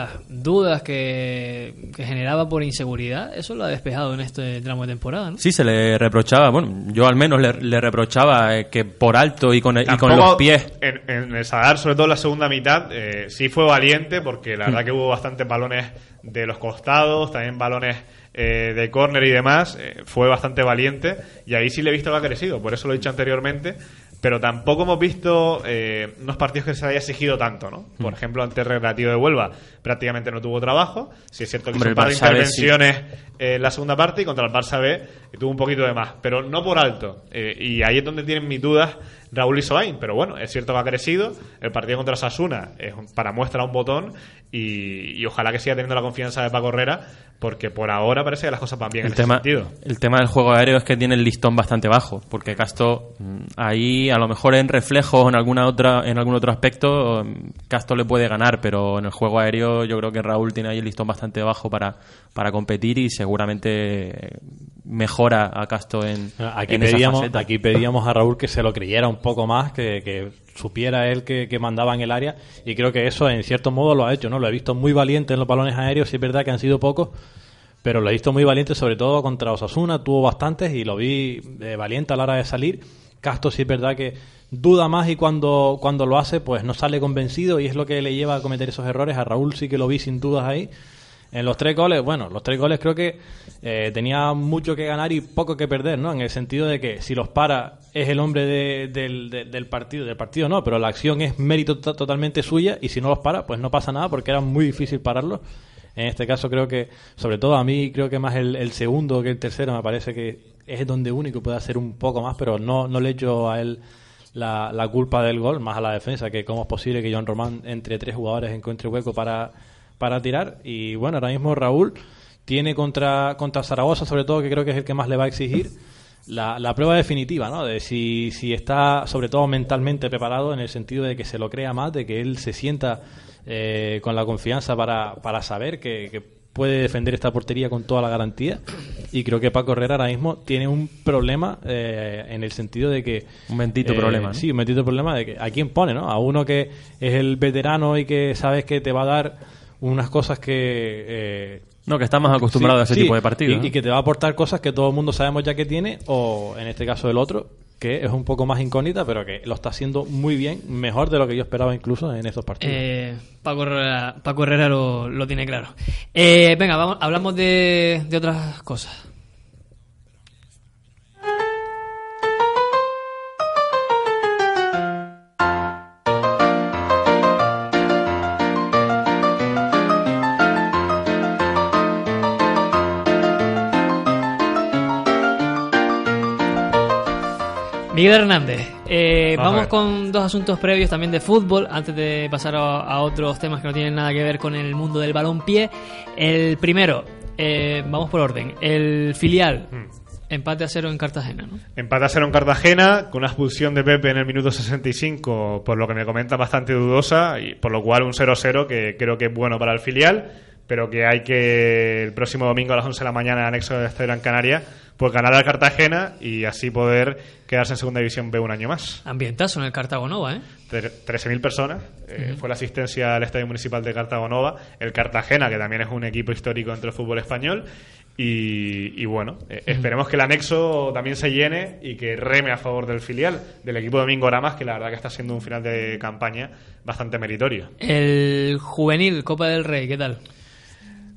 esas dudas que, que generaba por inseguridad, eso lo ha despejado en este tramo de temporada, ¿no? Sí, se le reprochaba, bueno, yo al menos le, le reprochaba eh, que por alto y con, el- y con los pies. En, en el Sadar, sobre todo en la segunda mitad, eh, sí fue valiente porque la verdad que hubo bastantes balones de los costados, también balones eh, de córner y demás. eh, fue bastante valiente y ahí sí le he visto que ha crecido, por eso lo he dicho anteriormente. Pero tampoco hemos visto eh, unos partidos que se haya exigido tanto, ¿no? Mm. Por ejemplo, ante el Recreativo de Huelva prácticamente no tuvo trabajo. Sí es cierto que Hombre, hizo un par de el Intervenciones en la segunda parte y contra el Barça B y tuvo un poquito de más, pero no por alto. Eh, y ahí es donde tienen mis dudas Raúl Isoain, pero bueno, es cierto que ha crecido. El partido contra Sasuna es para muestra un botón y, y ojalá que siga teniendo la confianza de Paco Herrera, porque por ahora parece que las cosas van bien el en tema, ese sentido. el tema del juego aéreo es que tiene el listón bastante bajo, porque Casto mm, ahí a lo mejor en reflejos o en alguna otra en algún otro aspecto mm, Casto le puede ganar, pero en el juego aéreo yo creo que Raúl tiene ahí el listón bastante bajo para, para competir y seguramente mejora a Casto en, Aquí en pedíamos, aquí pedíamos a Raúl que se lo creyera un poco más, que, que supiera él que, que mandaba en el área y creo que eso en cierto modo lo ha hecho, ¿no? Lo he visto muy valiente en los balones aéreos, sí es verdad que han sido pocos, pero lo he visto muy valiente sobre todo contra Osasuna, tuvo bastantes y lo vi eh, valiente a la hora de salir. Castro sí es verdad que duda más y cuando, cuando lo hace pues no sale convencido y es lo que le lleva a cometer esos errores. A Raúl sí que lo vi sin dudas ahí. En los tres goles, bueno, los tres goles creo que eh, tenía mucho que ganar y poco que perder, ¿no? En el sentido de que si los para es el hombre de- del, de- del partido, del partido no, pero la acción es mérito to- totalmente suya y si no los para, pues no pasa nada porque era muy difícil pararlos. En este caso creo que, sobre todo a mí, creo que más el, el segundo que el tercero me parece que es donde único puede hacer un poco más, pero no, no le echo a él la, la culpa del gol, más a la defensa, que cómo es posible que Joan Román entre tres jugadores encuentre hueco para, para tirar. Y bueno, ahora mismo Raúl tiene contra, contra Zaragoza, sobre todo, que creo que es el que más le va a exigir. La, la prueba definitiva, ¿no? De si, si está, sobre todo mentalmente preparado, en el sentido de que se lo crea más, de que él se sienta eh, con la confianza para, para saber que, que puede defender esta portería con toda la garantía. Y creo que Paco Herrera ahora mismo tiene un problema eh, en el sentido de que. Un bendito eh, problema, ¿no? Sí, un bendito problema de que a quién pone, ¿no? A uno que es el veterano y que sabes que te va a dar unas cosas que. eh, No, que está más acostumbrado a ese sí, tipo de partidos. Y, ¿no? y que te va a aportar cosas que todo el mundo sabemos ya que tiene, o en este caso el otro, que es un poco más incógnita, pero que lo está haciendo muy bien, mejor de lo que yo esperaba incluso en estos partidos. Eh, Paco Herrera, Paco Herrera lo, lo tiene claro. Eh, venga, vamos, hablamos de, de otras cosas. Miguel Hernández, eh, Vamos con dos asuntos previos también de fútbol, antes de pasar a, a otros temas que no tienen nada que ver con el mundo del balón-pie. El primero, eh, vamos por orden, el filial, empate a cero en Cartagena, ¿no? Empate a cero en Cartagena, con una expulsión de Pepe en el minuto 65, por lo que me comenta bastante dudosa, y por lo cual un 0-0 que creo que es bueno para el filial, pero que hay que el próximo domingo a las 11 de la mañana, anexo de Estadio Gran Canaria, pues ganar al Cartagena y así poder quedarse en Segunda División B un año más. Ambientazo en el Cartago Nova, ¿eh? Tre- 13.000 personas. eh, Fue la asistencia al Estadio Municipal de Cartagonova. El Cartagena, que también es un equipo histórico entre el fútbol español. Y, y bueno, eh, esperemos que el anexo también se llene y que reme a favor del filial, del equipo Domingo Ramas, que la verdad que está siendo un final de campaña bastante meritorio. El juvenil, Copa del Rey, ¿qué tal?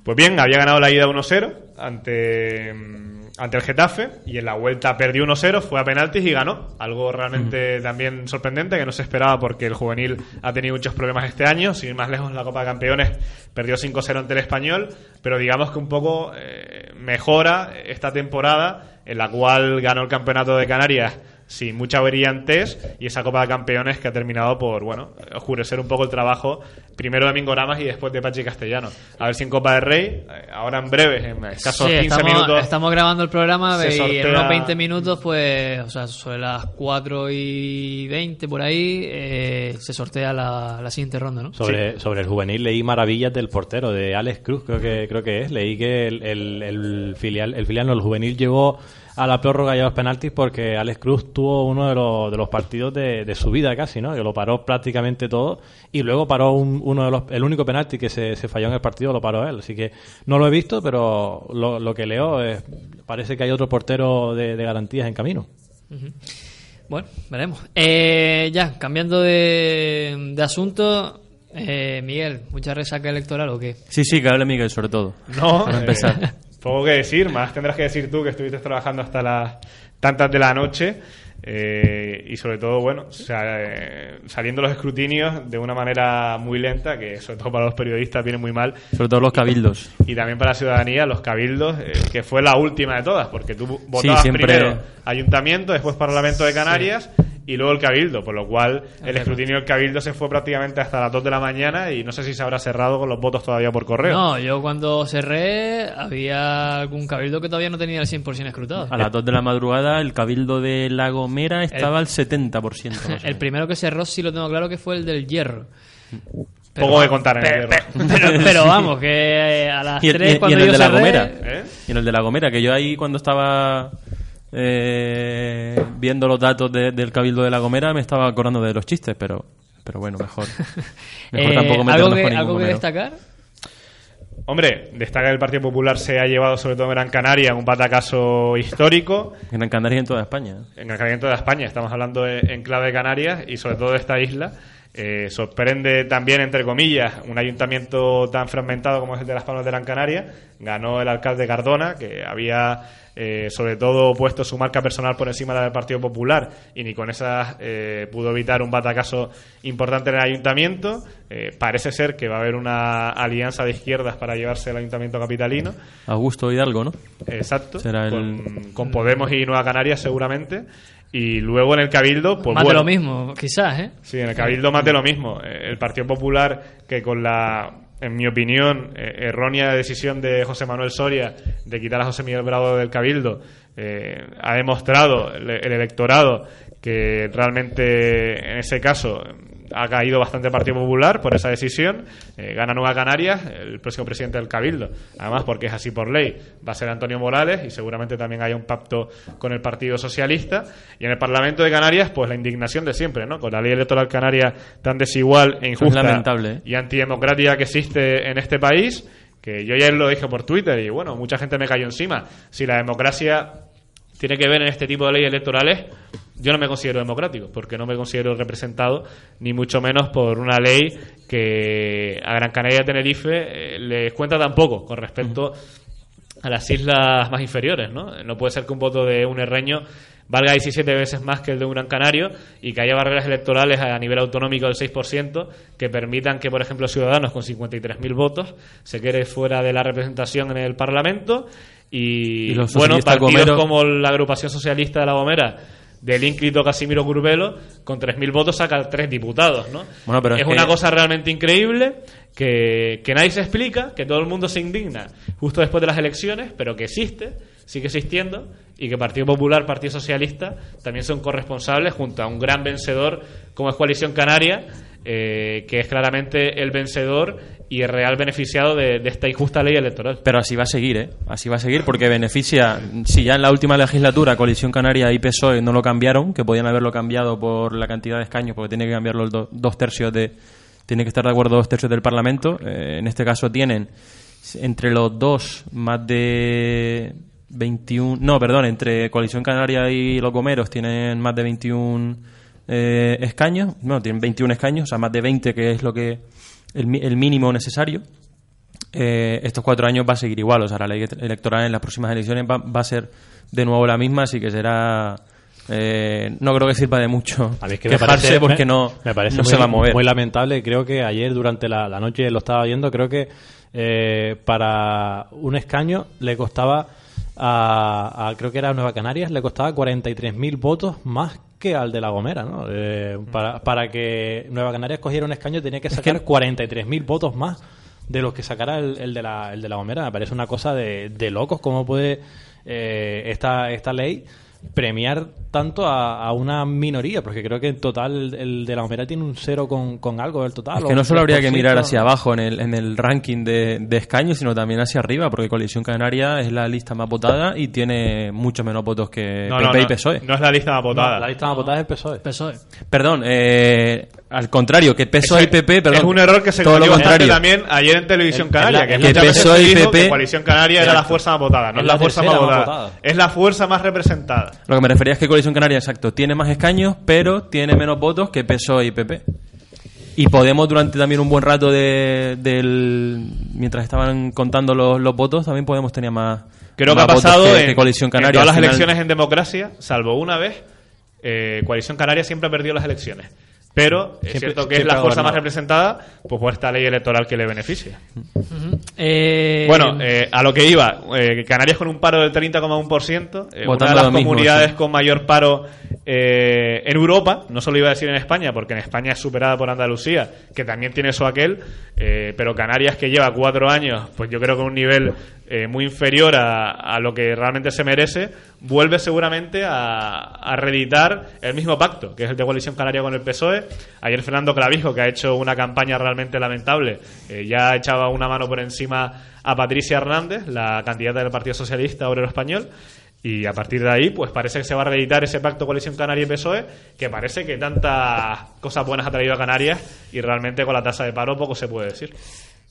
Pues bien, había ganado la ida 1-0 ante, mm, ante el Getafe y en la vuelta perdió 1-0, fue a penaltis y ganó. Algo realmente también sorprendente que no se esperaba porque el juvenil ha tenido muchos problemas este año. Sin ir más lejos, la Copa de Campeones perdió 5-0 ante el Español, pero digamos que un poco eh, mejora esta temporada en la cual ganó el Campeonato de Canarias sin mucha brillantez y esa Copa de Campeones que ha terminado por, bueno, oscurecer un poco el trabajo primero de Mingo Ramas y después de Pachi Castellano. A ver si en Copa de Rey, eh, ahora en breve, en escasos Sí, 15 estamos, minutos, estamos grabando el programa y en unos 20 minutos, pues, o sea, sobre las 4 y 20 por ahí, eh, se sortea la, la siguiente ronda, ¿no? Sobre, sobre el juvenil leí maravillas del portero, de Alex Cruz, creo que creo que es. Leí que el, el- el filial, el filial no, el juvenil llegó a la prórroga y a los penaltis porque Alex Cruz tuvo uno de los, de los partidos de, de su vida casi, ¿no? Que lo paró prácticamente todo y luego paró un- uno de los, el único penalti que se, se falló en el partido lo paró él. Así que no lo he visto, pero lo, lo que leo es, parece que hay otro portero de, de garantías en camino. Bueno, veremos. Eh, ya, cambiando de, de asunto, eh, Miguel, ¿mucha resaca electoral o qué? Sí, sí, que hable Miguel sobre todo. no, Para empezar. poco que decir, más tendrás que decir tú que estuviste trabajando hasta las tantas de la noche. eh, y sobre todo, bueno, eh, saliendo los escrutinios de una manera muy lenta, que sobre todo para los periodistas viene muy mal. Sobre todo los cabildos. Y también para la ciudadanía, los cabildos, eh, que fue la última de todas, porque tú votabas siempre- primero ayuntamiento, después Parlamento de Canarias y luego el cabildo, por lo cual el escrutinio del cabildo se fue prácticamente hasta las 2 de la mañana y no sé si se habrá cerrado con los votos todavía por correo. No, yo cuando cerré había algún cabildo que todavía no tenía el 100% escrutado. A las 2 de la madrugada, el cabildo de La Gomera estaba al 70%. más o El primero que cerró sí lo tengo claro que fue el del hierro. Poco de contar en el Pero, hierro. pero- pero vamos, que a las y, el, 3 y- y cuando en el yo de La Gomera. ¿Eh? Y en el de La Gomera, que yo ahí cuando estaba eh, viendo los datos de- del cabildo de La Gomera me estaba acordando de los chistes, pero, pero bueno, mejor. Mejor eh, tampoco ¿algo que, con algo que destacar? Hombre, destaca que el Partido Popular se ha llevado, sobre todo en Gran Canaria, un batacazo histórico. En Gran Canaria y en toda España. En el Caliente de España, estamos hablando de- en clave de Canarias y sobre todo de esta isla. Eh, sorprende también, entre comillas, un ayuntamiento tan fragmentado como es el de Las Palmas de Gran Canaria. Ganó el alcalde Cardona, que había eh, sobre todo puesto su marca personal por encima de la del Partido Popular y ni con esas eh, pudo evitar un batacazo importante en el ayuntamiento. Eh, parece ser que va a haber una alianza de izquierdas para llevarse el ayuntamiento capitalino. Augusto Hidalgo, ¿no? Exacto. Será el- con, con Podemos y Nueva Canarias seguramente. Y luego en el Cabildo, pues Más bueno, de lo mismo, quizás, ¿eh? Sí, en el Cabildo más de lo mismo. Eh, El Partido Popular, que con la, en mi opinión, eh, errónea decisión de José Manuel Soria de quitar a José Miguel Bravo del Cabildo, eh, ha demostrado el, el electorado que realmente en ese caso ha caído bastante el Partido Popular por esa decisión. Eh, gana Nueva Canarias, el próximo presidente del Cabildo. Además, porque es así por ley, va a ser Antonio Morales y seguramente también haya un pacto con el Partido Socialista. Y en el Parlamento de Canarias, pues la indignación de siempre, ¿no? Con la ley electoral canaria tan desigual e injusta lamentable, ¿eh? y antidemocrática que existe en este país. Que yo ya lo dije por Twitter y bueno, mucha gente me cayó encima. Si la democracia tiene que ver en este tipo de leyes electorales, yo no me considero democrático, porque no me considero representado, ni mucho menos por una ley que a Gran Canaria y Tenerife eh, les cuenta tan poco con respecto a las islas más inferiores, ¿no? No puede ser que un voto de un herreño valga 17 veces más que el de un gran canario y que haya barreras electorales a nivel autonómico del 6% que permitan que, por ejemplo, Ciudadanos con 53.000 votos se quede fuera de la representación en el Parlamento y, Y los bueno, partidos Gomero- como la agrupación socialista de La Gomera del ínclito Casimiro Curbelo, con 3.000 votos saca tres diputados, ¿no? Bueno, pero es es que- una cosa realmente increíble que, que nadie se explica, que todo el mundo se indigna justo después de las elecciones, pero que existe, sigue existiendo, y que Partido Popular, Partido Socialista también son corresponsables junto a un gran vencedor como es Coalición Canaria, eh, que es claramente el vencedor y el real beneficiado de, esta injusta ley electoral. Pero así va a seguir, ¿eh? Así va a seguir porque beneficia, si ya en la última legislatura Coalición Canaria y PSOE no lo cambiaron, que podían haberlo cambiado por la cantidad de escaños, porque tiene que cambiar los do- dos tercios de... Tiene que estar de acuerdo dos tercios del Parlamento. eh, en este caso tienen entre los dos más de 21... No, perdón, entre Coalición Canaria y los Gomeros tienen más de 21 eh, escaños. No, tienen 21 escaños, o sea, más de 20 que es lo que... el el mínimo necesario eh, estos cuatro años va a seguir igual. O sea, la ley electoral en las próximas elecciones va, va a ser de nuevo la misma, así que será. eh, no creo que sirva de mucho A mí es que me parece, porque no, me parece no muy, se va a mover. muy lamentable. Creo que ayer durante la, la noche lo estaba viendo. Creo que eh, para un escaño le costaba a, a- creo que era Nueva Canarias le costaba 43.000 votos más que al de La Gomera, ¿no? Eh, para, para que Nueva Canarias cogiera un escaño tenía que sacar 43.000 votos más de los que sacara el, el de, la, el de La Gomera. Me parece una cosa de, de locos cómo puede eh, esta, esta ley premiar tanto a, a una minoría, porque creo que en total el, el de La Gomera tiene un cero con, con algo del total. Es que no solo habría que 3%. mirar hacia abajo en el, en el ranking de, de escaños, sino también hacia arriba, porque Coalición Canaria es la lista más votada y tiene muchos menos votos que No, PP no, y PSOE. no es la lista más votada. No, la lista más votada es PSOE. PSOE. Perdón, eh, al contrario, que PSOE y PP, perdón. es un error que se todo lo cometió también ayer en Televisión Canaria, la- que, PSOE y dijo PP que Coalición Canaria era la fuerza más votada, no Es la la fuerza más votada. es la fuerza más representada. Lo que me refería es que Coalición Canaria, exacto, tiene más escaños, pero tiene menos votos que PSOE y PP. Y Podemos durante también un buen rato de, del mientras estaban contando los, los votos, también Podemos tenía más Creo que más ha votos pasado que, en, que Coalición en Canaria. todas Al las final- elecciones en democracia, salvo una vez, eh, Coalición Canaria siempre ha perdido las elecciones. Pero es Siempre- cierto que es la fuerza más representada pues por esta ley electoral que le beneficia. Eh, Bueno, eh, a lo que iba, eh, Canarias con un paro del 30,1%, eh, una de las mismo, comunidades sí. con mayor paro eh, en Europa, no solo iba a decir en España, porque en España es superada por Andalucía, que también tiene eso aquel, eh, pero Canarias que lleva cuatro años, pues yo creo que un nivel eh, muy inferior a, lo que realmente se merece, vuelve seguramente a, a reeditar el mismo pacto, que es el de coalición canaria con el PSOE. Ayer Fernando Clavijo, que ha hecho una campaña realmente lamentable, eh, ya echaba una mano por encima a Patricia Hernández, la candidata del Partido Socialista Obrero Español. Y a partir de ahí, pues parece que se va a reeditar ese pacto coalición canaria y PSOE, que parece que tantas cosas buenas ha traído a Canarias y realmente con la tasa de paro poco se puede decir.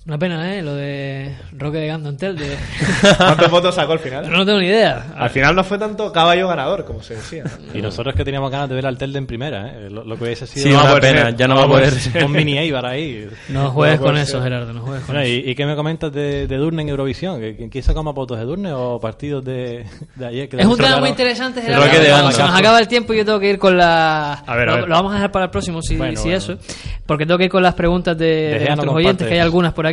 Una pena, ¿eh? Lo de Roque de Gandantel. De... ¿Cuántos votos sacó al final? no tengo ni idea. Al final no fue tanto caballo ganador, como se decía. Y nosotros que teníamos ganas de ver al Telde en primera, ¿eh? lo, lo que hubiese sido Sí, una pena, ser. ya no No va a poder ser. con Mini Eibar ahí. No juegues con ser. eso, Gerardo, no juegues con Bueno, eso. ¿y, y qué me comentas de, de Durne en Eurovisión? ¿Que- ¿Quién sacó más votos de Durne o partidos de, de ayer? Que Es un tema muy interesante, Gerardo. Roque de. Se nos acaba el tiempo y yo tengo que ir con la... A ver, a lo, ver. lo vamos a dejar para el próximo, si, Bueno, si bueno. eso. Porque tengo que ir con las preguntas de, de no nuestros oyentes, que hay algunas por aquí.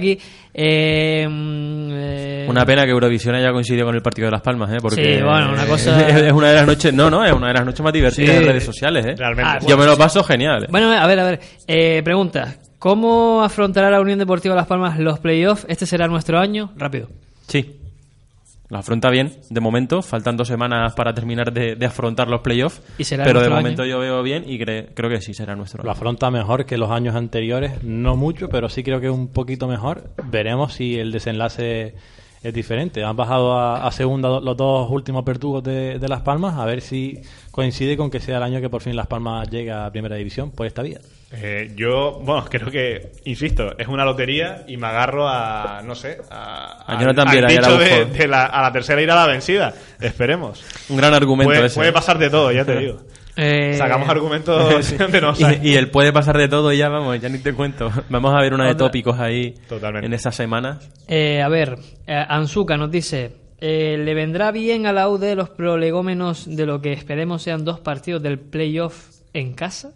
Eh, mm, eh, Una pena que Eurovisión haya coincidido con el partido de Las Palmas, ¿eh? Porque Sí, bueno, una cosa- es, una de las noches, no, no, es una de las noches más divertidas Sí. de redes sociales, ¿eh? Realmente. Ah, Yo me lo paso genial. ¿eh? Bueno, a ver, a ver. Eh, pregunta. ¿Cómo afrontará la Unión Deportiva Las Palmas los playoffs? ¿Este será nuestro año? Rápido. Sí. Lo afronta bien, de momento. Faltan dos semanas para terminar de, de afrontar los playoffs. ¿Y será Pero de momento año? yo veo bien y cre- creo que sí será nuestro. Lo afronta mejor que los años anteriores, no mucho, pero sí creo que es un poquito mejor. Veremos si el desenlace es diferente. Han bajado a, a segunda los dos últimos verdugos de, de Las Palmas, a ver si coincide con que sea el año que por fin Las Palmas llega a Primera División por esta vía. Eh, yo, bueno, creo que, insisto, es una lotería y me agarro a, no sé, a, A dicho de, la, a la tercera ir a la vencida. Esperemos. Un gran argumento Puede, ese. puede pasar de todo, ya te digo. Eh, Sacamos argumentos de no sé. y, y el puede pasar de todo y ya vamos, ya ni te cuento. Vamos a ver una de tópicos ahí Totalmente. en esas semanas. eh, a ver, eh, Anzuka nos dice... eh, ¿Le vendrá bien a la UD los prolegómenos de lo que esperemos sean dos partidos del playoff en casa?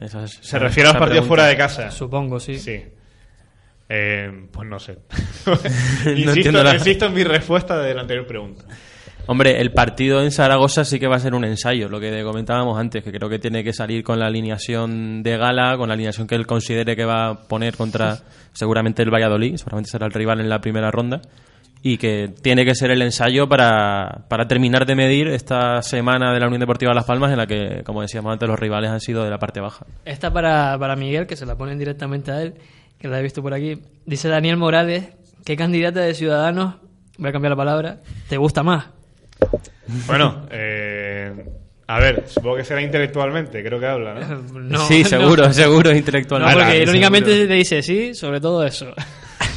Esa es- Se refiere a los partidos pregunta. fuera de casa. Supongo, sí. Sí. Eh, pues no sé. Insisto, la- insisto en mi respuesta de la anterior pregunta. Hombre, el partido en Zaragoza sí que va a ser un ensayo, lo que comentábamos antes, que creo que tiene que salir con la alineación de gala, con la alineación que él considere que va a poner contra seguramente el Valladolid, seguramente será el rival en la primera ronda, y que tiene que ser el ensayo para, para terminar de medir esta semana de la Unión Deportiva Las Palmas en la que, como decíamos antes, los rivales han sido de la parte baja. Esta para, para Miguel, que se la ponen directamente a él, que la he visto por aquí. Dice Daniel Morales, ¿qué candidata de Ciudadanos, voy a cambiar la palabra, te gusta más? Bueno, eh, a ver, supongo que será intelectualmente, creo que habla, ¿no? No, sí, no. seguro, seguro, No, intelectualmente. porque Sí, irónicamente te dice sí, sobre todo eso.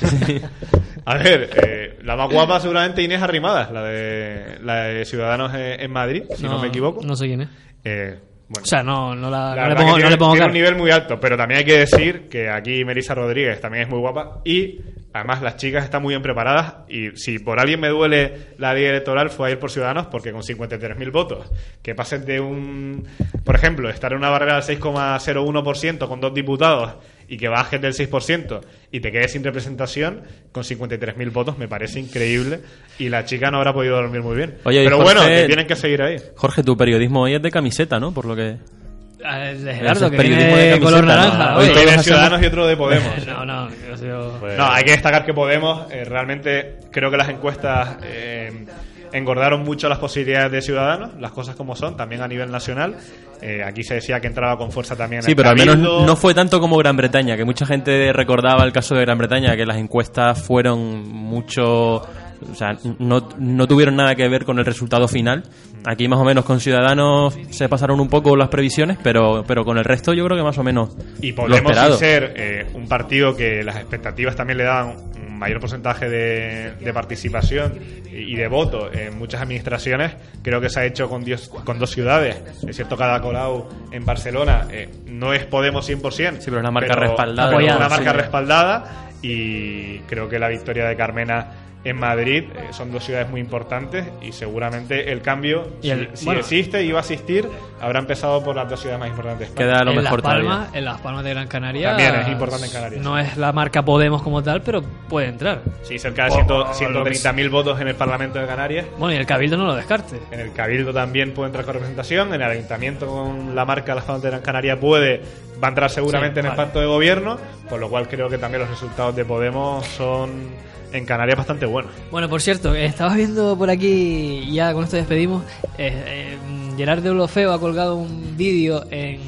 A ver, eh, la más guapa seguramente Inés Arrimadas, la de, la de Ciudadanos en, Madrid, si no, me equivoco. No sé quién es. Eh, bueno, O sea, no, no, la, la no le pongo, no tiene, le pongo tiene cara. un nivel muy alto, pero también hay que decir que aquí Melissa Rodríguez también es muy guapa y además las chicas están muy bien preparadas y si por alguien me duele la ley electoral fue a ir por Ciudadanos porque con 53.000 votos que pasen de un, por ejemplo, estar en una barrera del 6,01% con dos diputados y que bajes del 6% y te quedes sin representación con 53.000 votos me parece increíble y la chica no habrá podido dormir muy bien. Oye, pero Jorge- bueno, que tienen que seguir ahí. Jorge, tu periodismo hoy es de camiseta, ¿no? Por lo que... Ah, de Ese Gerardo, es que periodismo tiene de color naranja. ¿no? Hoy Uno de Ciudadanos y otro de Podemos. No, no, yo soy- No, hay que destacar que Podemos, eh, realmente creo que las encuestas eh, engordaron mucho las posibilidades de Ciudadanos, las cosas como son, también a nivel nacional. Eh, aquí se decía que entraba con fuerza también Sí, el pero al menos no fue tanto como Gran Bretaña, que mucha gente recordaba el caso de Gran Bretaña, que las encuestas fueron mucho... O sea, no, no tuvieron nada que ver con el resultado final. Aquí más o menos con Ciudadanos se pasaron un poco las previsiones, pero, pero con el resto yo creo que más o menos Y lo Podemos esperado. ser eh, un partido que las expectativas también le daban mayor porcentaje de, de participación y de voto en muchas administraciones, creo que se ha hecho con, dios- con dos ciudades. Es cierto, cada Colau en Barcelona eh, no es Podemos 100%, Sí, pero es una marca respaldada. pero una marca sí. respaldada y creo que la victoria de Carmena en Madrid eh, son dos ciudades muy importantes y seguramente el cambio, Y el- si, si bueno. existe y va a existir, habrá empezado por las dos ciudades más importantes. Queda lo en mejor Las Palmas, todavía. en Las Palmas de Gran Canaria. También es importante en Canarias. No es la marca Podemos como tal, pero puede entrar. Sí, cerca de O- 100 o lo que 130.000 votos en el Parlamento de Canarias. Bueno, y el Cabildo no lo descarte. En el Cabildo también puede entrar con representación. En el Ayuntamiento con la marca Las Palmas de Gran Canaria puede, va a entrar seguramente Sí, en el vale. pacto de gobierno. Por lo cual creo que también los resultados de Podemos son en Canarias bastante buenos. Bueno, por cierto, eh, estaba viendo por aquí, y ya con esto despedimos, eh, eh, Gerard de Olofeo ha colgado un vídeo en,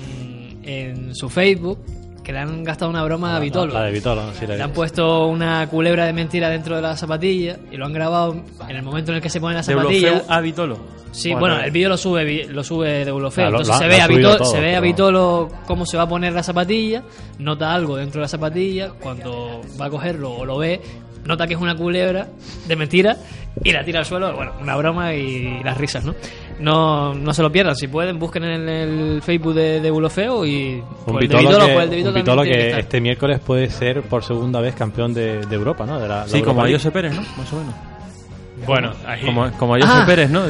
en su Facebook que le han gastado una broma a Vitolo. La de Vitolo, sí, la Le vi. han puesto una culebra de mentira dentro de la zapatilla y lo han grabado en el momento en el que se pone la De zapatilla. Olofeu a Vitolo. Sí, Bueno, bueno, el vídeo lo sube lo sube de Ulofeo. Claro, Entonces lo- se ve, a, Vitolo, todo, se ve a Vitolo cómo se va a poner la zapatilla, nota algo dentro de la zapatilla, cuando va a cogerlo o lo ve, nota que es una culebra de mentira y la tira al suelo. Bueno, una broma y las risas, ¿no? No, no se lo pierdan, si pueden, busquen en el Facebook de, de Bulofeo y Un Vitolo, que, pues el de un este miércoles puede ser por segunda vez campeón de, de Europa, ¿no? De la, la Sí, como League. José Pérez, ¿no? Más o menos. Bueno, ahí. Como, como José Ah. Pérez, ¿no?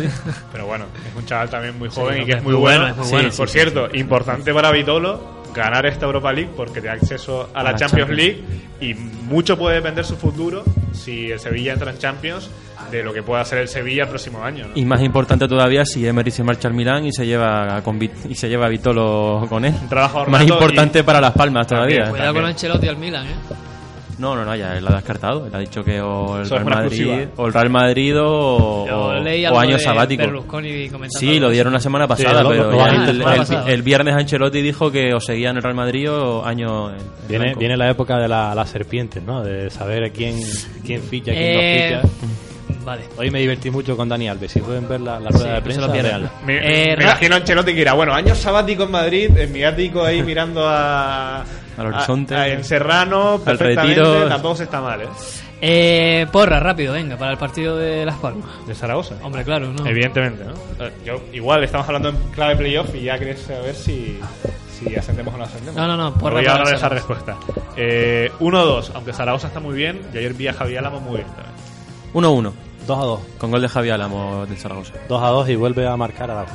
Pero bueno, es un chaval también muy joven y que es muy bueno. bueno, es muy Sí, bueno. Por cierto, importante para Vitolo ganar esta Europa League porque te da acceso a la, A la Champions, Champions. League y mucho puede depender su futuro si el Sevilla entra en Champions de lo que pueda hacer el Sevilla el próximo año. ¿no? Y más importante todavía si Emery se marcha al Milán y se lleva con Vit- y se lleva a Vitolo con él. Un trabajo Más importante para las Palmas También, todavía. Cuidado con. Ancelotti al Milan, ¿eh? No, no, no, ya él lo ha descartado. Él ha dicho que o el Real Madrid, o el Real Madrid o, o- año sabático. Sí, lo dieron la semana Sí, pasada, pero ya el, el- viernes Ancelotti dijo que o seguía en el Real Madrid o año en- en Viene, blanco. viene la época de la- las serpientes, ¿no? De saber a quién, quién ficha, quién Eh, no ficha. Vale. Hoy me divertí mucho con Dani Alves. Si pueden ver la, la rueda Sí, de prensa, veanla. Me, Eh, me imagino a Ancelotti que irá, bueno, año sabático en Madrid, en mi ático ahí mirando a, Al horizonte. a- a- en Serrano, perfectamente, retiro. tampoco se está mal, ¿eh? Eh, porra, rápido, venga, para el partido de Las Palmas. De Zaragoza. Hombre, claro, ¿no? Evidentemente, ¿no? Eh, Yo, igual, estamos hablando en clave playoff y ya querés saber si, si ascendemos o no ascendemos. No, no, no, por Voy la a dar esa Zaragoza. respuesta. Eh, 1-2, aunque Zaragoza está muy bien, y ayer vi a Javier Álamo muy bien también. 1-1, 2 a 2. con gol de Javi Álamo del Zaragoza. 2 a 2 y vuelve a marcar a la.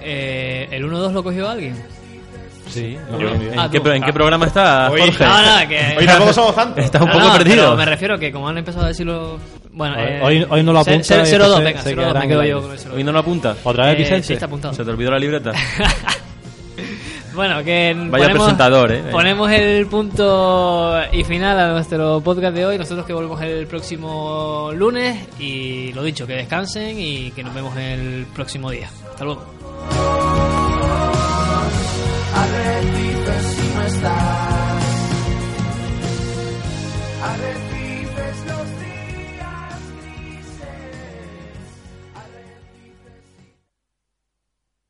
Eh, ¿El 1-2 lo cogió alguien? Sí, Yo- bien. ¿En, Ah, qué, en qué programa está Hoy- Jorge? No, no, que... Hoy tampoco somos tantos. Está un poco perdido. me refiero que como han empezado a decirlo... Bueno, Hoy- eh, hoy- hoy no lo apunta, ce- 0-2, entonces venga, se 0-2, quedará me quedo yo con el 0-2. ¿Hoy no lo apunta? ¿Otra vez, Eh, Vicente? sí, está apuntado. ¿Se te olvidó la libreta? Bueno, que Vaya ponemos, presentador, ¿eh? ponemos el punto y final a nuestro podcast de hoy. Nosotros que volvemos el próximo lunes y lo dicho, que descansen y que nos vemos el próximo día. Hasta luego. estás.